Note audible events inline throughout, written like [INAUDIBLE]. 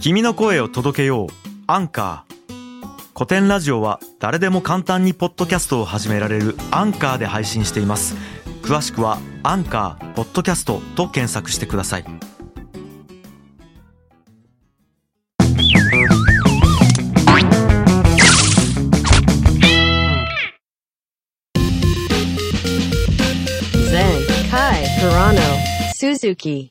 君の声を届けよう。アンカー古典ラジオは誰でも簡単にポッドキャストを始められるアンカーで配信しています。詳しくはアンカーポッドキャストと検索してください。前回 Toronto Suzuki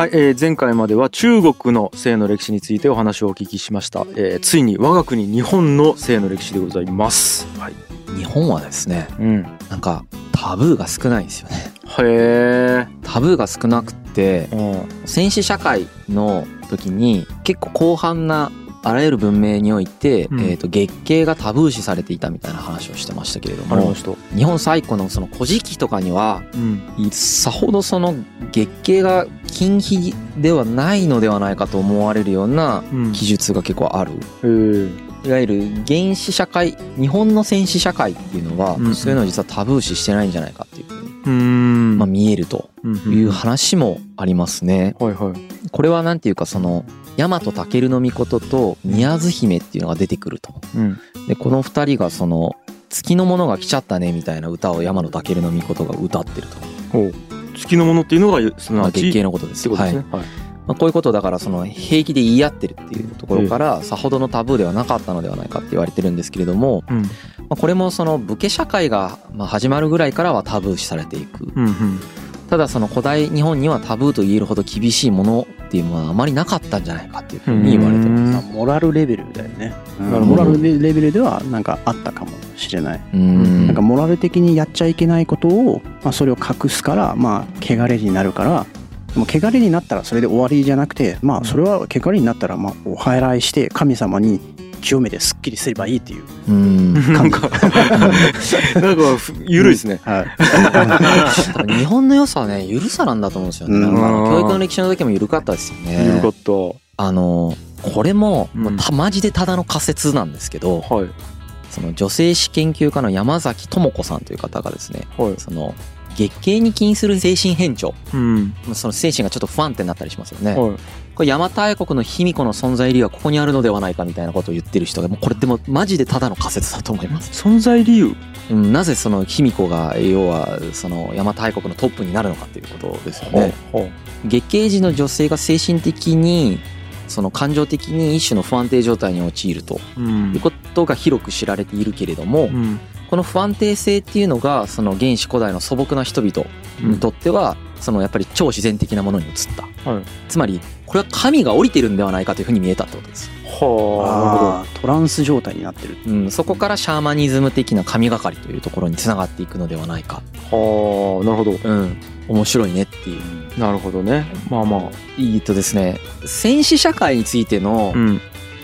はい、えー前回までは中国の性の歴史についてお話をお聞きしました、えーついに我が国日本の性の歴史でございます。はい、日本はですねうん、なんかタブーが少ないんですよね。へえタブーが少なくってうん。社会の時に結構広範なあらゆる文明において、うん。えー、と月経がタブー視されていたみたいな話をしてましたけれども日本最古のその古事記とかにはうん。さほどその月経が禁忌ではないのではないかと思われるようなうん。記述が結構ある。へえいわゆる原始社会日本の戦士社会っていうのは、うんそういうのを実はタブー視してないんじゃないかっていうふうに、うん。まあ、見えるとうん。いう話もありますね。はいはい。これはなんていうかその大和武尊命と宮津姫っていうのが出てくると。うん。でこの二人がその月のものが来ちゃったねみたいな歌を山野武尊命が歌ってると。月のものっていうのがすなまあ、わち月経のことです。よ。はいってことですね。はい。まあ、こういうことだからその平気で言い合ってるっていうところからさほどのタブーではなかったのではないかって言われてるんですけれども、うん。まあ、これもその武家社会がまあ始まるぐらいからはタブー視されていく。うんうん。ただその古代日本にはタブーと言えるほど厳しいものっていうものはあまりなかったんじゃないかっていうふうに言われてます。うんモラルレベルだよね、うん。なるほどモラルレベルではなんかあったかもしれない、うん。なんかモラル的にやっちゃいけないことを、まあ、それを隠すからまあ汚れになるからでも汚れになったらそれで終わりじゃなくてまあそれは汚れになったらまあお祓いして神様に清めてすっきりすればいいっていう。うん。なんか [LAUGHS] なんかふゆるいですね。はい。多 [LAUGHS] 分日本の良さはね緩さなんだと思うんですよね、うん。教育の歴史の時も緩かったですよね。ゆるかった。あのこれもうん。もうたマジでただの仮説なんですけど、はい。その女性史研究家の山崎智子さんという方がですねはい。その月経に起因する精神変調。うん。その精神がちょっと不安定になったりしますよね、はい。これ邪馬台国の卑弥呼の存在理由はここにあるのではないかみたいなことを言ってる人がもうこれでもマジでただの仮説だと思います、存在理由？うん、なぜその卑弥呼が要はその邪馬台国のトップになるのかっていうことですよね。は月経時の女性が精神的にその感情的に一種の不安定状態に陥るとうん。いうことが広く知られているけれども、うんこの不安定性っていうのがその原始古代の素朴な人々にとってはそのやっぱり超自然的なものに移った、はい。つまりこれは神が降りてるんではないかというふうに見えたってことです、はあ。ー。トランス状態になってる。うん、そこからシャーマニズム的な神がかりというところにつながっていくのではないか、あはあ。なるほど。うん、面白いねっていう。なるほどね。まあまあいいとですね。戦士社会についてのうん。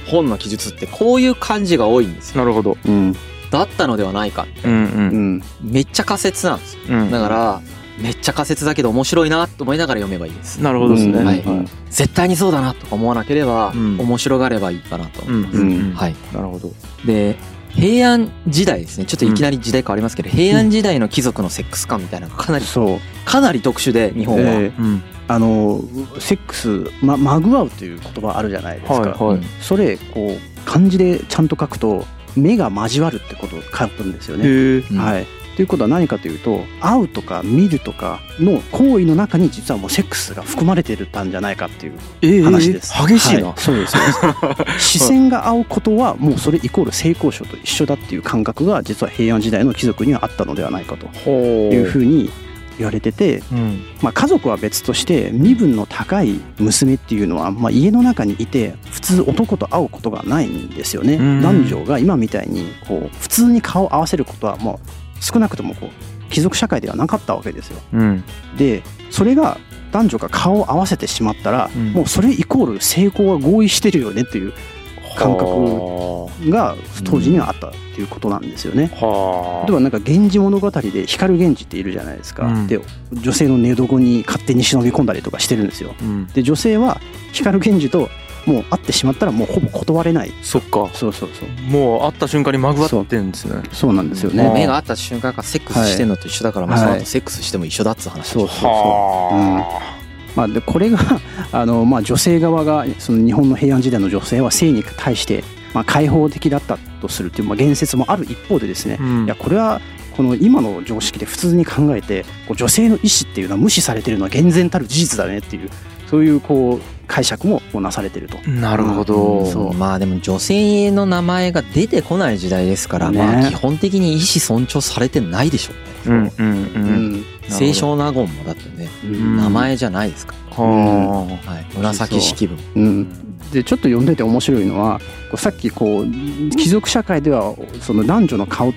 本の記述ってこういう感じが多いんですよ。なるほど。うんだったのではないかうんううん。んめっちゃ仮説なんですよ。うん。だからめっちゃ仮説だけど面白いなと思いながら読めばいいです。なるほどですね。はいうん絶対にそうだなとか思わなければうん。面白がればいいかなと。思います、うん。うん。はい。なるほど。で平安時代ですね。ちょっといきなり時代変わりますけど、平安時代の貴族のセックス感みたいなのがかなりそう。かなり特殊で日本は、えーうん。あのセックス、ま、まぐわうという言葉あるじゃないですか、はいはい。それこう漢字でちゃんと書くと目が交わるってことを書くんですよね。はい、ということは何かというと会うとか見るとかの行為の中に実はもうセックスが含まれてたんじゃないかっていうええ話です。激しいな。はそうですそうです。[LAUGHS] 視線が合うことはもうそれイコール性交渉と一緒だっていう感覚が実は平安時代の貴族にはあったのではないかとほいうふうに言われてて、うんまあ、家族は別として身分の高い娘っていうのは、まあ、家の中にいて普通男と会うことがないんですよね。うん男女が今みたいにこう普通に顔を合わせることはもう少なくともこう貴族社会ではなかったわけですよ。うんでそれが男女が顔を合わせてしまったら、うんもうそれイコール成功は合意してるよねっていう感覚はが当時にはあったっていうことなんですよね。あ。は例えばなんか「源氏物語」で光源氏っているじゃないですか、うん。で女性の寝床に勝手に忍び込んだりとかしてるんですよ。うん。で女性は光源氏ともう会ってしまったらもうほぼ断れない。そっか。そうそうそう。もう会った瞬間にまぐわってんですね。そう。なんですようん。ね目が合った瞬間からセックスしてんのと一緒だから、まあはい。その後セックスしても一緒だっつう話でしょそうそうそう、うん。はまあ、でこれが [LAUGHS] あの、まあ、女性側がその日本の平安時代の女性は性に対して、まあ、開放的だったとするっていう、まあ、言説もある一方でですね、うんいやこれはこの今の常識で普通に考えてこう女性の意思っていうのは無視されてるのは厳然たる事実だねっていうそういうこう解釈もなされてると。なるほど。そうまあでも女性の名前が出てこない時代ですから、ねまあ基本的に意思尊重されてないでしょうね。うんうんう。うんん清少納言もだってね、うん名前じゃないですかはら。はい。紫式部。うん、でちょっと読んでて面白いのはさっきこう貴族社会ではその男女の顔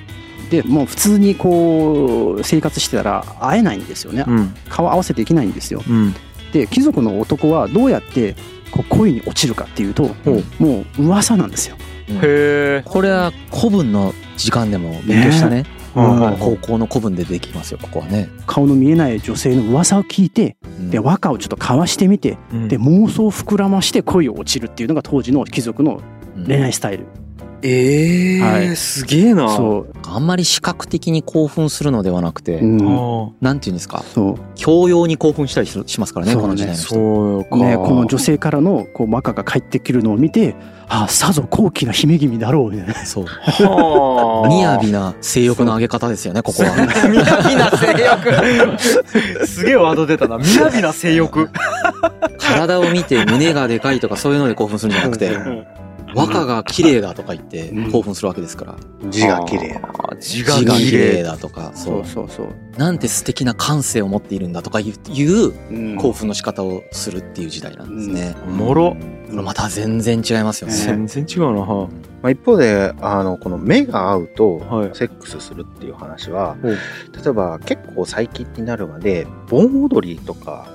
でもう普通にこう生活してたら会えないんですよねあ。うん顔合わせていけないんですようん。で貴族の男はどうやってこう恋に落ちるかっていうともう噂なんですよへえ。これは古文の時間でも勉強したね。はいはい高校の古文でできますよ、ここはね。顔の見えない女性の噂を聞いてうん。で和歌をちょっと交わしてみてうん。で妄想を膨らまして恋を落ちるっていうのが当時の貴族のうん恋愛スタイル、ええはいすげえな。そう、あんまり視覚的に興奮するのではなくて、うん、あなんていうんですか、そう教養に興奮したりししますからね、ねあこの時代の人。そうか。ね、この女性からのこう和歌が返ってくるのを見てああさぞ高貴な姫君だろうみたいなそう。はあ。雅な性欲の上げ方ですよね、ここは。[LAUGHS] 雅な性欲。[LAUGHS] すげえワード出たな。雅な性欲。[LAUGHS] 体を見て胸がでかいとかそういうので興奮するんじゃなくて、和歌が綺麗だとか言って興奮するわけですから。字が綺麗な。あー字字が綺麗。麗だとか、そそうう。そうそう、なんて素敵な感性を持っているんだとかいう興奮の仕方をするっていう時代なんですね。おもろ。これまた全然違いますよね。全然違うな。はまあ、一方で、あの、この目が合うとはい、セックスするっていう話は、ほう例えば結構最近になるまで、盆踊りとか、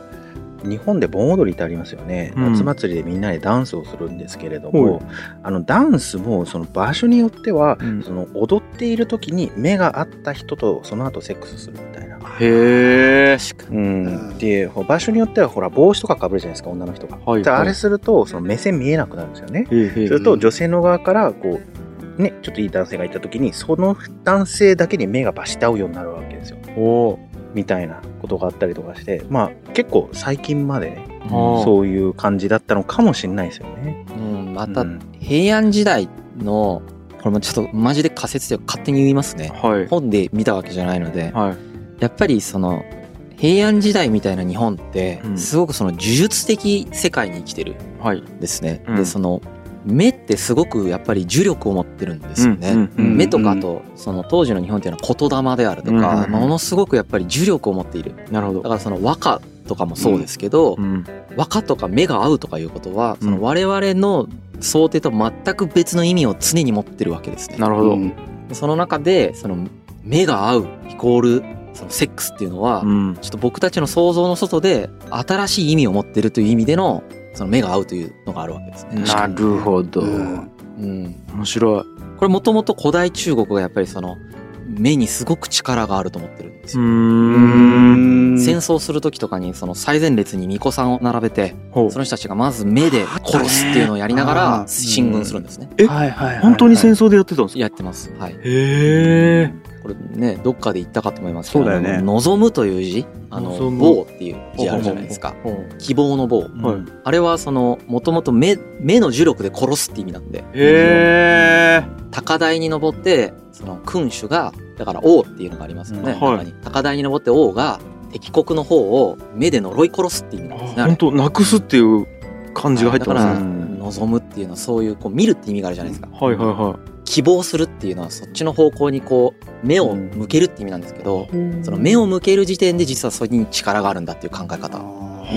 日本で盆踊りってありますよね。うん夏祭りでみんなでダンスをするんですけれどほも、あのダンスもその場所によっては、うんその踊っている時に目が合った人とその後セックスするみたいな。へえ。うん、で場所によってはほら帽子とかかぶるじゃないですか女の人が。はいであれするとその目線見えなくなるんですよね。すると女性の側からこうねちょっといい男性がいた時にその男性だけに目がバシッて合うようになるわけですよ。おみたいなことがあったりとかしてまあ結構最近までねお。そういう感じだったのかもしれないですよね。うん、またうん平安時代の、これもちょっとマジで仮説で勝手に言いますね。はい。本で見たわけじゃないので、はい。やっぱりその、平安時代みたいな日本ってう、んすごくその呪術的世界に生きてるはい。んですね。うんで、その、目ってすごくやっぱり呪力を持ってるんですよね。目とかあと、その当時の日本っていうのは言霊であるとか、うんものすごくやっぱり呪力を持っている。なるほどだ。からその和歌とかもそうですけど、うん。和歌とか目が合うとかいうことは、うんその我々の想定と全く別の意味を常に持ってるわけですね。なるほど。うんその中で、その目が合うイコール、そのセックスっていうのは、うん。ちょっと僕たちの想像の外で新しい意味を持ってるという意味での、その目が合うというのがあるわけですね。なるほど。うんうん。面白い。これもともと古代中国がやっぱりその、目にすごく力があると思ってるんですよ。ん。戦争する時とかにその最前列に巫女さんを並べて、その人たちがまず目で殺すっていうのをやりながあらー進軍するんですね。えはいはいはいはい本当に戦争でやってたんですか？やってます。はい。へえ。これね、どっかで言ったかと思いますけど、そうだよね望むという字、あの、棒っていう字あるじゃないですか。希望の棒。はい。あれはその、もともと目、目の呪力で殺すって意味なんで、へえ。高台に登って、その君主が、だから王っていうのがありますよね。うんはい中に高台に登って王が敵国の方を目で呪い殺すって意味なんですね。本当なくすっていう感じが入ってだから、ますね。望むっていうのはそういう、こう見るって意味があるじゃないですか。はいはいは希望するっていうのはそっちの方向にこう、目を向けるって意味なんですけど、その目を向ける時点で実はそれに力があるんだっていう考え方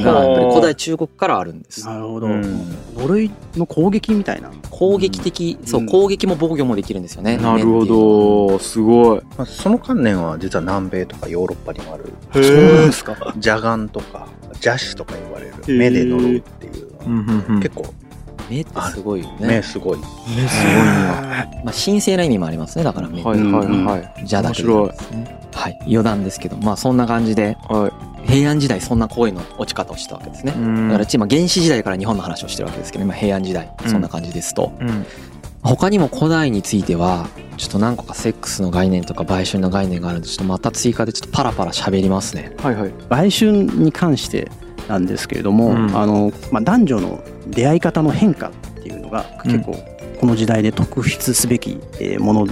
がやっぱり古代中国からあるんです。なるほど、うん呪いの攻撃みたいな攻撃的、そう、うん攻撃も防御もできるんですよね。い。なるほ。ど。すごい。まあ、その観念は実は南米とかヨーロッパにもあるへそうなんえで。すか？[LAUGHS] 邪眼とか邪視とか言われる目で呪うっていうのはうんうんうん。結構目ってすごいよね。目すごい。ねすごいな。[LAUGHS] まあ、神聖な意味もありますね。だから目。はいはいはい。じゃだけで面白いですね。はい。余談ですけど、まあそんな感じで、は平安時代そんな恋の落ち方をしたわけですね。だから今原始時代から日本の話をしてるわけですけど、今平安時代、そんな感じですと。うん。他にも古代については、ちょっと何個かセックスの概念とか売春の概念があるんで、ちょっとまた追加でちょっとパラパラ喋りますね。はいはい。売春に関してなんですけれども、うんあのまあ、男女の出会い方の変化っていうのが結構この時代で特筆すべきえーもの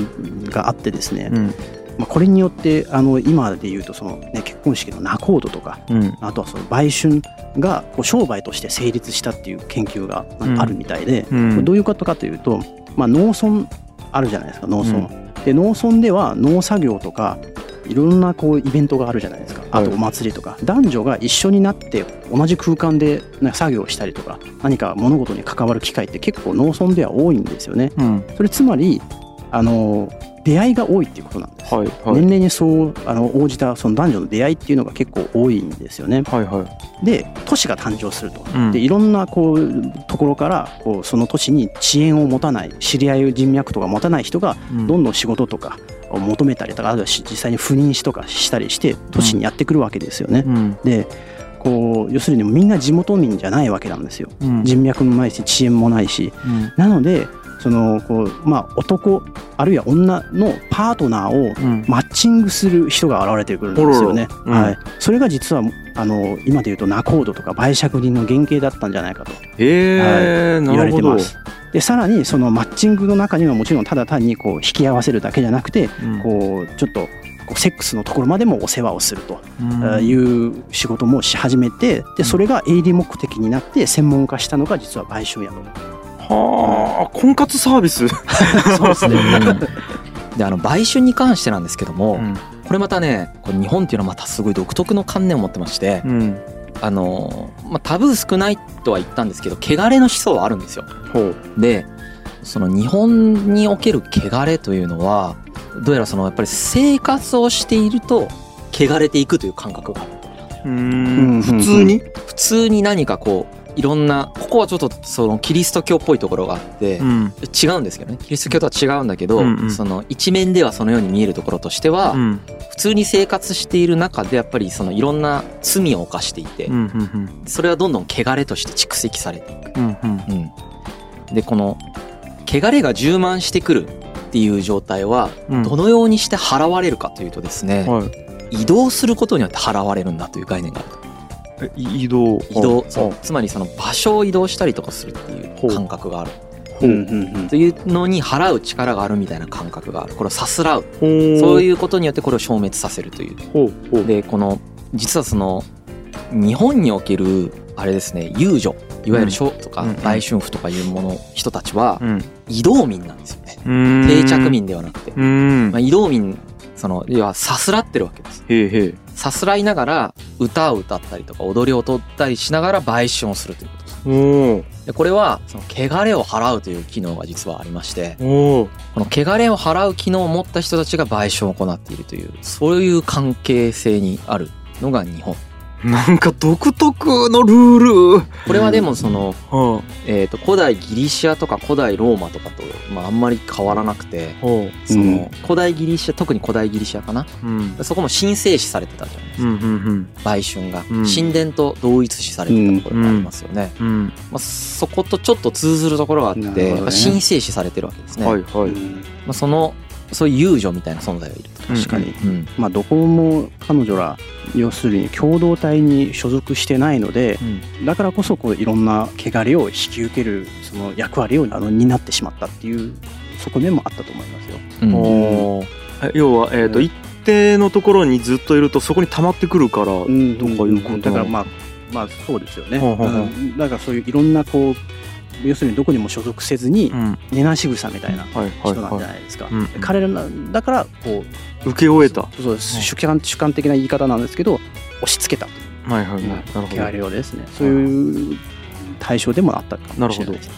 があってですね、うんまあ、これによってあの今で言うとその、ね、結婚式の仲人とかうん。あとはその売春がこう商売として成立したっていう研究がうん。あるみたいで、うん。どういうことかというと、まあ、農村あるじゃないですか農村、で農村では農作業とかいろんなこうイベントがあるじゃないですか。あとお祭りとか、男女が一緒になって同じ空間で作業をしたりとか何か物事に関わる機会って結構農村では多いんですよね。うん。それつまりあの出会いが多いっていうことなんです、はいはい。年齢にそうあの応じたその男女の出会いっていうのが結構多いんですよね。はいはい。で都市が誕生すると。うん。でいろんなこうところからこうその都市に遅延を持たない知り合い人脈とか持たない人がうん。どんどん仕事とかを求めたりとかあるいはし実際に赴任しとかしたりして都市にやってくるわけですよね。うん。でこう要するにみんな地元民じゃないわけなんですよ。うん。人脈もないし遅延もないし。うん。なのでそのこう、まあ、男あるいは女のパートナーをうん。マッチングする人が現れてくるんですよね。はい、それが実はあの今でいうと仲人とか売借人の原型だったんじゃないかと。えー。な言われてます。でさらにそのマッチングの中にはもちろんただ単にこう引き合わせるだけじゃなくてうん。こうちょっとセックスのところまでもお世話をするとうん。いう仕事もし始めてでそれが営利目的になって専門化したのが実は売春やと。はあ婚活サービス。[LAUGHS] そうですね。[LAUGHS] であの売春に関してなんですけども、うん。これまたねこれ日本っていうのはまたすごい独特の観念を持ってまして、うん。あのまあ、タブー少ないとは言ったんですけど汚れの思想はあるんですよ。ほう。でその日本における汚れというのはどうやらそのやっぱり生活をしていると汚れていくという感覚があるううん。ん普通に？普通に何かこういろんなここはちょっとそのキリスト教っぽいところがあって、うん。違うんですけどね。キリスト教とは違うんだけど、うんうん。その一面ではそのように見えるところとしては、うん。普通に生活している中でやっぱりそのいろんな罪を犯していて、うんうんそれはどんどん汚れとして蓄積されていく。うんうん。うん、でこの汚れが充満してくるっていう状態はうん。どのようにして払われるかというとですね、はい。移動することによって払われるんだという概念があるとえ移動。移動あそう。つまりその場所を移動したりとかするっていう感覚がある。う。んうんうん。というのに払う力があるみたいな感覚がある。これをさすらう。そういうことによってこれを消滅させるという。でこの実はその日本におけるあれですね遊女。いわゆる商とか売春婦とかいうもの人たちはうん。移動民なんですよね。うん。定着民ではなくて、うん。まあ、移動民その要はさすらってるわけです。へえへえさすらいながら歌を歌ったりとか踊りを踊ったりしながら売春をするということです。でこれはその汚れを払うという機能が実はありましてこの汚れを払う機能を持った人たちが売春を行っているというそういう関係性にあるのが日本なんか独特のルール。これはでもその、はえー、と古代ギリシアとか古代ローマとかと、まあ、あんまり変わらなくてあほその、うん古代ギリシア特に古代ギリシアかな。ううん。そこも神聖視されてたじゃないですか、うんうん売春が、うん。神殿と同一視されてたところがありますよね、うんうん。まあ、そことちょっと通ずるところがあって、ね。神聖視されてるわけですね、はいはい。うんまあ、そのそういう遊女みたいな存在がいると、確かに、うんまあ、どこも彼女ら要するに共同体に所属してないのでだからこそこういろんな汚れを引き受けるその役割をあの担ってしまったっていう側面もあったと思いますよ。うん。お要はえっとうん。一定のところにずっといるとそこに溜まってくるからうんとかいうことだからまあまあそうですよね。ほうほうほう。うん。だからそういういろんなこう要するにどこにも所属せずにうん。根なし草みたいな人なんじゃはないですか。うん。彼らなだからこうい受け終えた。そう主観主観的な言い方なんですけど押し付けた。はいはいはい。なるほど。汚れをですね。そういう対象でもあったかもしれないです。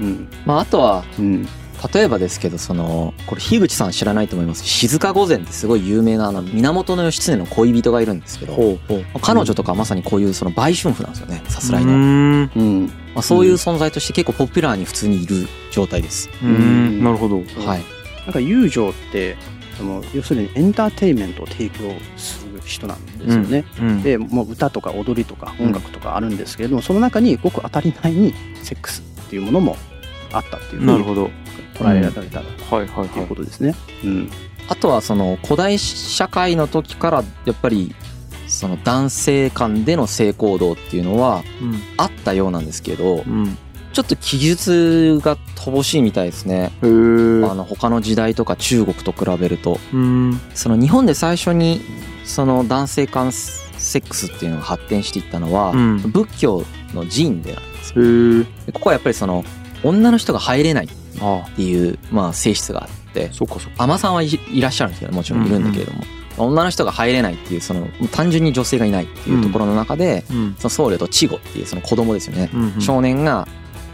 うん。まあ、あとはうん例えばですけどそのこれ樋口さん知らないと思います。静御前ってすごい有名なあの源義経の恋人がいるんですけどほうほう。彼女とかはまさにこういうその売春婦なんですよねさすらいの、うーん。うんまあ、そういう存在として結構ポピュラーに普通にいる状態です、うーん。なるほど。はい。なんか友情ってその要するにエンターテインメントを提供する人なんですよね。うん。でもう歌とか踊りとか音楽とかあるんですけれども、その中にごく当たり前にセックスっていうものもあったっていうなるほど捉えられたはいはいというはことですね。うん。あとはその古代社会の時からやっぱりその男性間での性行動っていうのはあったようなんですけどうん。ちょっと記述が乏しいみたいですね。あの他の時代とか中国と比べると。うん。その日本で最初にその男性間セックスっていうのが発展していったのは、うん。仏教の寺院でなんですここはやっぱりその女の人が入れない。っあていう、まあ、性質があって。海女さんはいいらっしゃるんですけどもちろんいるんだけれども、女の人が入れないっていうその単純に女性がいないっていうところの中で、うん。その僧侶と稚児っていうその子供ですよね、うんうん少年が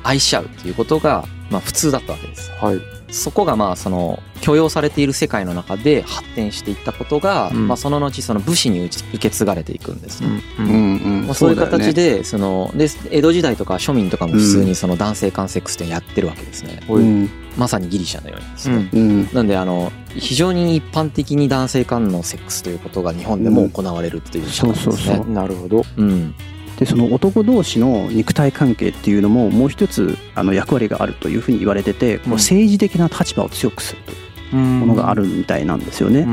愛し合うっていうことが、まあ、普通だったわけですはいそこがまあその許容されている世界の中で発展していったことが、うん。まあ、その後その武士に受け継がれていくんですね。ううんんうん。まあ、そういう形でそので江戸時代とか庶民とかも普通にその男性間セックスってやってるわけですね、うん。まさにギリシャのようにですね、うん。うん。なんであの非常に一般的に男性間のセックスということが日本でも行われるという社会ですね。そうそうそう。なるほど。うんでその男同士の肉体関係っていうのももう一つあの役割があるというふうに言われてて、こう政治的な立場を強くするというものがあるみたいなんですよね。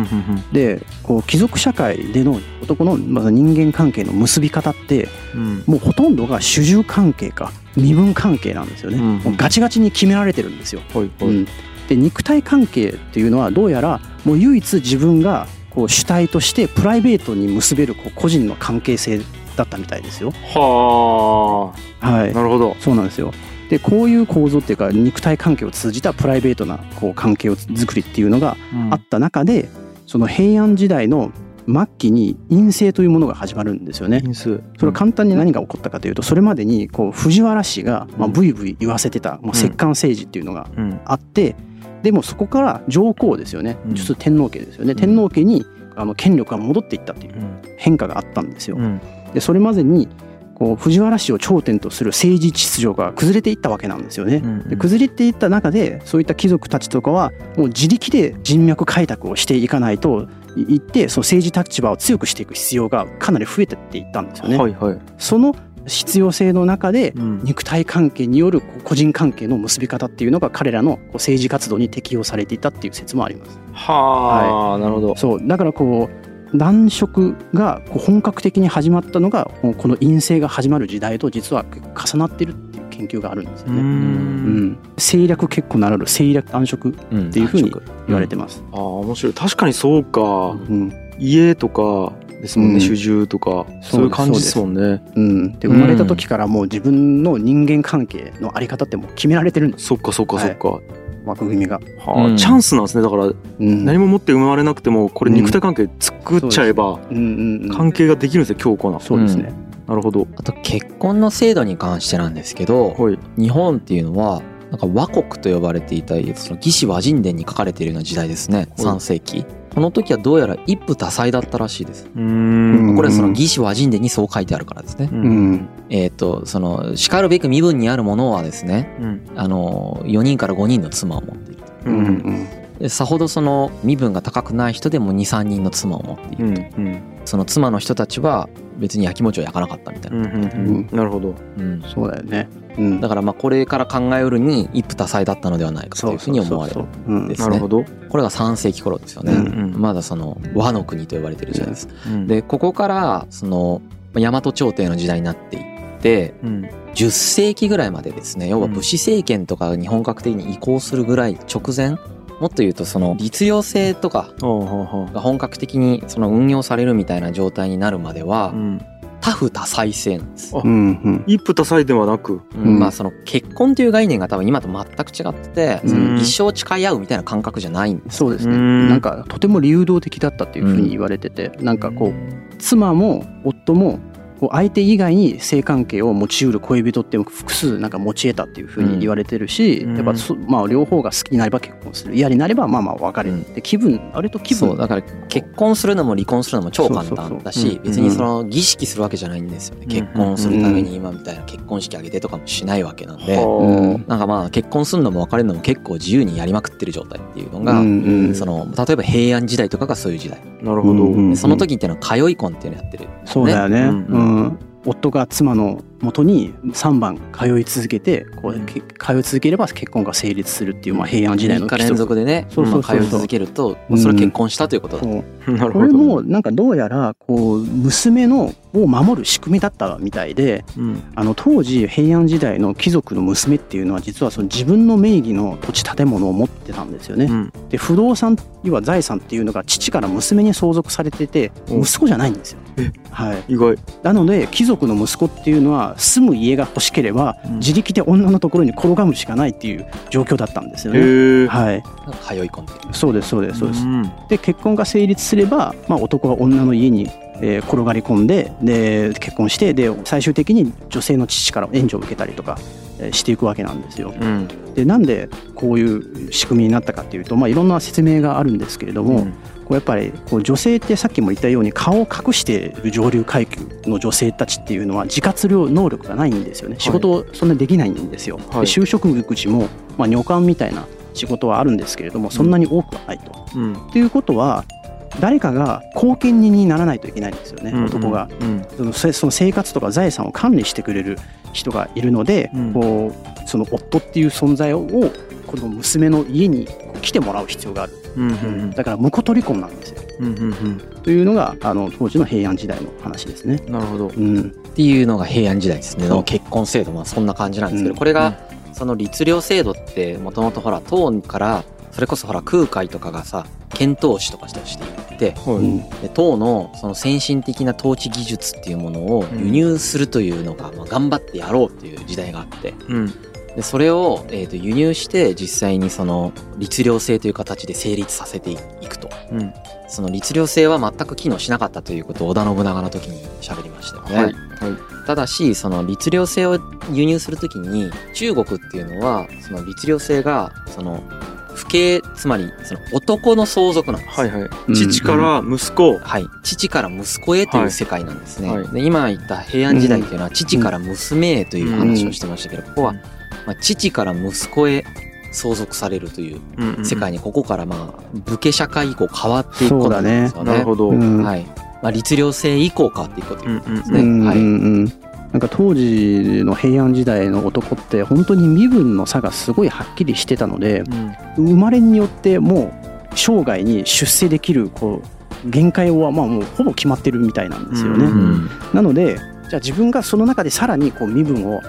でこう貴族社会での男のまず人間関係の結び方ってうん。もうほとんどが主従関係か身分関係なんですよね、もうガチガチに決められてるんですよ。うん、で肉体関係っていうのはどうやらもう唯一自分がこう主体としてプライベートに結べるこう個人の関係性だったみたいですよ。ははい。あ、なるほど。そうなんですよ。でこういう構造っていうか肉体関係を通じたプライベートなこう関係を作りっていうのがあった中でその平安時代の末期に陰性というものが始まるんですよね。因数それは簡単に何が起こったかというとそれまでにこう藤原氏がまあブイブイ言わせてたまあ摂関政治っていうのがうん。あってでもそこから上皇ですよね。うん。ちょっと天皇家ですよね。ん。天皇家にあの権力が戻っていったっていううん。変化があったんですよ。うんでそれまでにこう藤原氏を頂点とする政治秩序が崩れていったわけなんですよね。うんで崩れていった中でそういった貴族たちとかはもう自力で人脈開拓をしていかないといってその政治立場を強くしていく必要がかなり増えてっていったんですよね。はいはいその必要性の中でうん肉体関係による個人関係の結び方っていうのが彼らの政治活動に適用されていたっていう説もあります。はあなるほどそうだからこう男色が本格的に始まったのがこの陰性が始まる時代と実は重なってるっていう研究があるんですようね。うん。ん、政略結構ならぬ政略男色うんっていうふうに言われてます。ああ面白い。確かにそうか。うん。家とかですもんね、うん。主従とか。そういう感じですもんね。うん、で生まれた時からもう自分の人間関係のあり方ってもう決められてるんですそっかそっかそっか、枠組みが。はあうん。チャンスなんですね。だからうん。何も持って生まれなくてもこれ肉体関係作っちゃえばうん関係ができるんですよ強固な。そうですね。なるほど。あと結婚の制度に関してなんですけどはい。日本っていうのはなんか和国と呼ばれていたその魏志倭人伝に書かれているような時代ですね。3世紀この時はどうやら一夫多妻だったらしいです。うーん。これはその魏志倭人伝にそう書いてあるからですね。ううん。んえっ、とそのしかるべく身分にあるものはですねうん。あの4人から5人の妻を持っているううん。ん。でさほどその身分が高くない人でも23人の妻を持っている、うん。うん。その妻の人たちは別に焼きもちを焼かなかったみたいな、うん。うん。うん。なるほど。うん。そうだよね。うん。だからまあこれから考えうるに一夫多妻だったのではないかというふうに思われる。ですなるほど。これが3世紀頃ですよね、うん。うん。まだその和の国と呼ばれてる時代です、うん。でここからその大和朝廷の時代になっていってうん。10世紀ぐらいまでですね。要は武士政権とかが日本格的に移行するぐらい直前もっと言うとその律令制とかが本格的にその運用されるみたいな状態になるまではうん多夫多妻制なんです、あうんうん。一夫多妻ではなく。うん。まあその結婚という概念が多分今と全く違ってて、うん。その一生誓い合うみたいな感覚じゃないんです。そうですね。うん。なんかとても流動的だったっていうふうに言われてて、なんかこう妻も夫もこう相手以外に性関係を持ちうる恋人って複数なんか持ち得たっていうふうに言われてるし、うん。やっぱそまあ両方が好きになれば結婚する。嫌になればまあまあ別れる、うんで気分あれと気分。そうだから結婚するのも離婚するのも超簡単だしうん別にその儀式するわけじゃないんですよね。うん結婚するために今みたいな結婚式あげてとかもしないわけなんではなんかまあ結婚するのも別れるのも結構自由にやりまくってる状態っていうのがその例えば平安時代とかがそういう時代。あなるほど。その時っていうのは通い婚っていうのをやってるそうだよね、ううんん夫が妻の元に3番通い続けてこううん。け通い続ければ結婚が成立するっていうまあ平安時代3日の規則連続でねそうそう通い続けるとそれは結婚したということだ、そう。[LAUGHS] なるほど。これもなんかどうやらこう娘のを守る仕組みだったみたいでうん。あの当時平安時代の貴族の娘っていうのは実はその自分の名義の土地建物を持ってたんですよね。うん。で不動産要は財産っていうのが父から娘に相続されててう。ん息子じゃないんですよ。え？はい、意外。なので貴族の息子っていうのは住む家が欲しければうん。自力で女のところに転がむしかないっていう状況だったんですよね。はい、通い込んでそうですそうですそうです。ん。で結婚が成立すれば、まあ、男は女の家に、えー転がり込んでで結婚してで最終的に女性の父から援助を受けたりとかえーしていくわけなんですよ。うん。でなんでこういう仕組みになったかっていうと、まあ、いろんな説明があるんですけれども、こうやっぱりこう女性ってさっきも言ったように顔を隠している上流階級の女性たちっていうのは自活量能力がないんですよね。仕事をそんなにできないんですよ。はい。で就職口も、まあ、女官みたいな仕事はあるんですけれどもそんなに多くはないと。うん。っていうことは誰かが後見人にならないといけないんですよね、うん男が。うん。そのせその生活とか財産を管理してくれる人がいるので、うん。こうその夫っていう存在をこの娘の家に来てもらう必要がある。うんうんだから婿取り婚なんですよ。うんうんうん。というのがあの当時の平安時代の話ですね。なるほど。うん、っていうのが平安時代ですね。の結婚制度まあそんな感じなんですけど、うん。これがその律令制度ってもともとほら唐からそれこそほら空海とかがさ遣唐使とかしてい。ってうん。で唐のその先進的な統治技術っていうものを輸入するというのが、まあ、頑張ってやろうっていう時代があって。うん。でそれを、えー、と輸入して実際にその律令制という形で成立させていくと。うん。その律令制は全く機能しなかったということを織田信長の時に喋りましたよね。はい。はい。ただしその律令制を輸入するときに中国っていうのはその律令制がその父系つまりその男の相続なんです。はいはい。うん。父から息子。はい、父から息子へという世界なんですね、はい。はいで今言った平安時代っていうのは父から娘へという話をしてましたけど、ここは、うんまあ、父から息子へ相続されるといううんうん世界にここからまあ武家社会以降変わっていくことなんですよね。なるほど。うんはい。まあ、律令制以降変わっていくことうんうんですね。うんはい。うんうんなんか当時の平安時代の男って本当に身分の差がすごいはっきりしてたのでうん生まれによってもう生涯に出世できるこう限界はまあもうほぼ決まってるみたいなんですよね。うんうんなのでじゃあ自分がその中でさらにこう身分を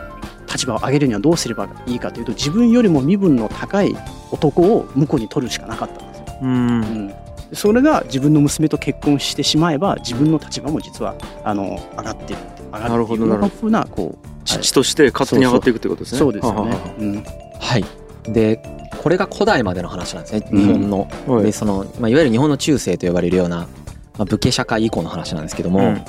立場を上げるにはどうすればいいかというと自分よりも身分の高い男を婿に取るしかなかったんですよ。うんうんそれが自分の娘と結婚してしまえば自分の立場も実はあの上がってる上がっているなるほどなるほど。ふうなこう父として勝手に上がっていくってことですね。そうですよね。ははは。うんはい。で、これが古代までの話なんですね、うん日本の。はい。で、その、まあ、いわゆる日本の中世と呼ばれるような、まあ、武家社会以降の話なんですけども、うん。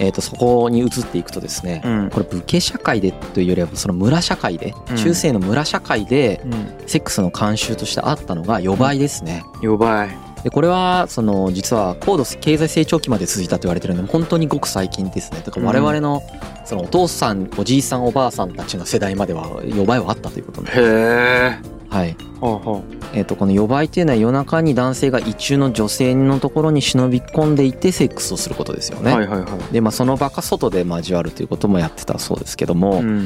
えっ、と、そこに移っていくとですね、うん。これ武家社会でというよりは、その村社会で、うん。中世の村社会で、うん。セックスの慣習としてあったのが、予売ですね。やばいで、これは、その、実は高度経済成長期まで続いたと言われてるので、本当にごく最近ですね。だから我々の、そのお父さん、おじいさん、おばあさんたちの世代までは、予売はあったということなんです。へえはい。はあはえっとこの予売っていうのは夜中に男性が意中の女性のところに忍び込んでいってセックスをすることですよあね。はいはいはいでまあその場か外で交わるということもやってたそうですけども、うん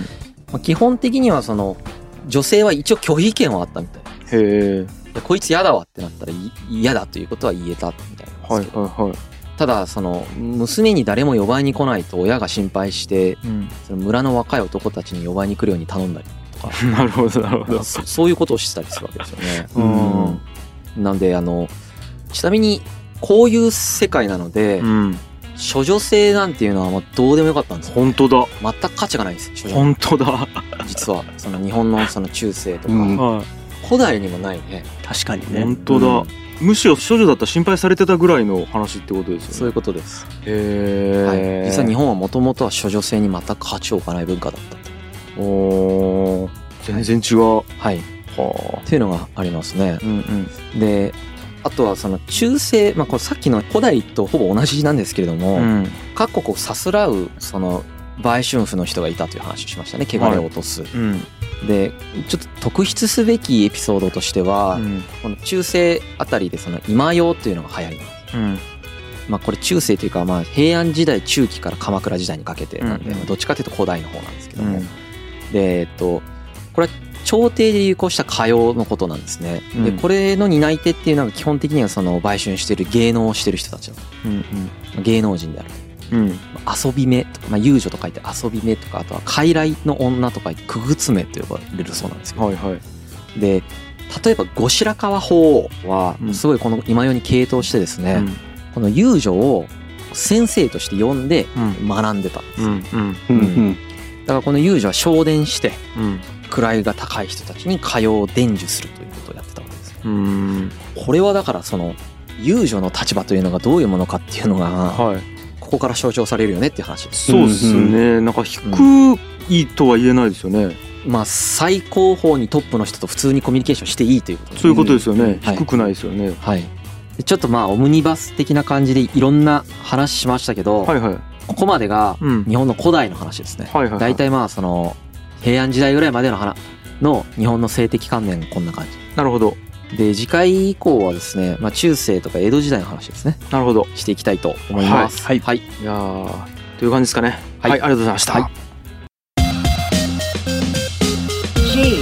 まあ、基本的にはその女性は一応拒否権はあったみたいへえでこいつ嫌だわってなったらい嫌だということは言えたみたいなはいはいはい。ただその娘に誰も呼ばいに来ないと親が心配してうん。その村の若い男たちに呼ばいに来るように頼んだりなるほどなるほど。そそういうことをしてたりするわけですよね。[LAUGHS] うん。なんであのちなみにこういう世界なので、うん。処女性なんていうのはもうどうでもよかったんですよ。本当だ。全く価値がないんですよ処女。本当だ。[LAUGHS] 実はその日本のその中世とか、うん。は古代にもないね。確かにね。い本当だ。むしろ処女だったら心配されてたぐらいの話ってことですそういうよねことです、へはい、え実は日本はもともとは処女性に全く価値を置かない文化だったと。おー。全然違う。はい。はっていうのがありますね。あうんうん。であとはその中世、まあ、これさっきの古代とほぼ同じなんですけれども、うん。各国をさすらうその売春婦の人がいたという話をしましたね。汚れを落とす、うんでちょっと特筆すべきエピソードとしては、うん。この中世あたりでその今用っていうのが流行ります。うん。まあこれ中世というかまあ平安時代中期から鎌倉時代にかけてなんで、どっちかというと古代の方なんですけども、うん。でえっとこれは朝廷で流行した歌謡のことなんですね。でうん。これの担い手っていうのが基本的にはその売春してる芸能をしてる人たちの。うん芸能人である。うんうん。まあ遊び目とか、まあ、遊女と書いて遊び目とかあとは傀儡の女と書いてくぐつめと呼ばれるそうなんですよ。はいはい。で例えば後白河法皇はうんすごいこの今ように傾倒してですね、うん。この遊女を先生として呼んでうん。学んでたんですだからこの遊女は昇伝してうん。位が高い人たちに歌謡を伝授するということをやってたわけですよ。うん。これはだからその遊女の立場というのがどういうものかっていうのがはいここから象徴されるよねっていう話です。そうですね。なんか低いとは言えないですよね。まあ最高峰にトップの人と普通にコミュニケーションしていいということ。そういうことですよね。はい。低くないですよね。はい。でちょっとまあオムニバス的な感じでいろんな話しましたけど、はいはい。ここまでがうん。日本の古代の話ですね。はいはいはい。大体まあその平安時代ぐらいまでの話の日本の性的観念こんな感なるほど。じ。で次回以降はですね、まあ、中世とか江戸時代の話ですね。なるほど。していきたいと思います。はいはい、い。やーという感じですかね。はい。はいありがとうございました。はい。G.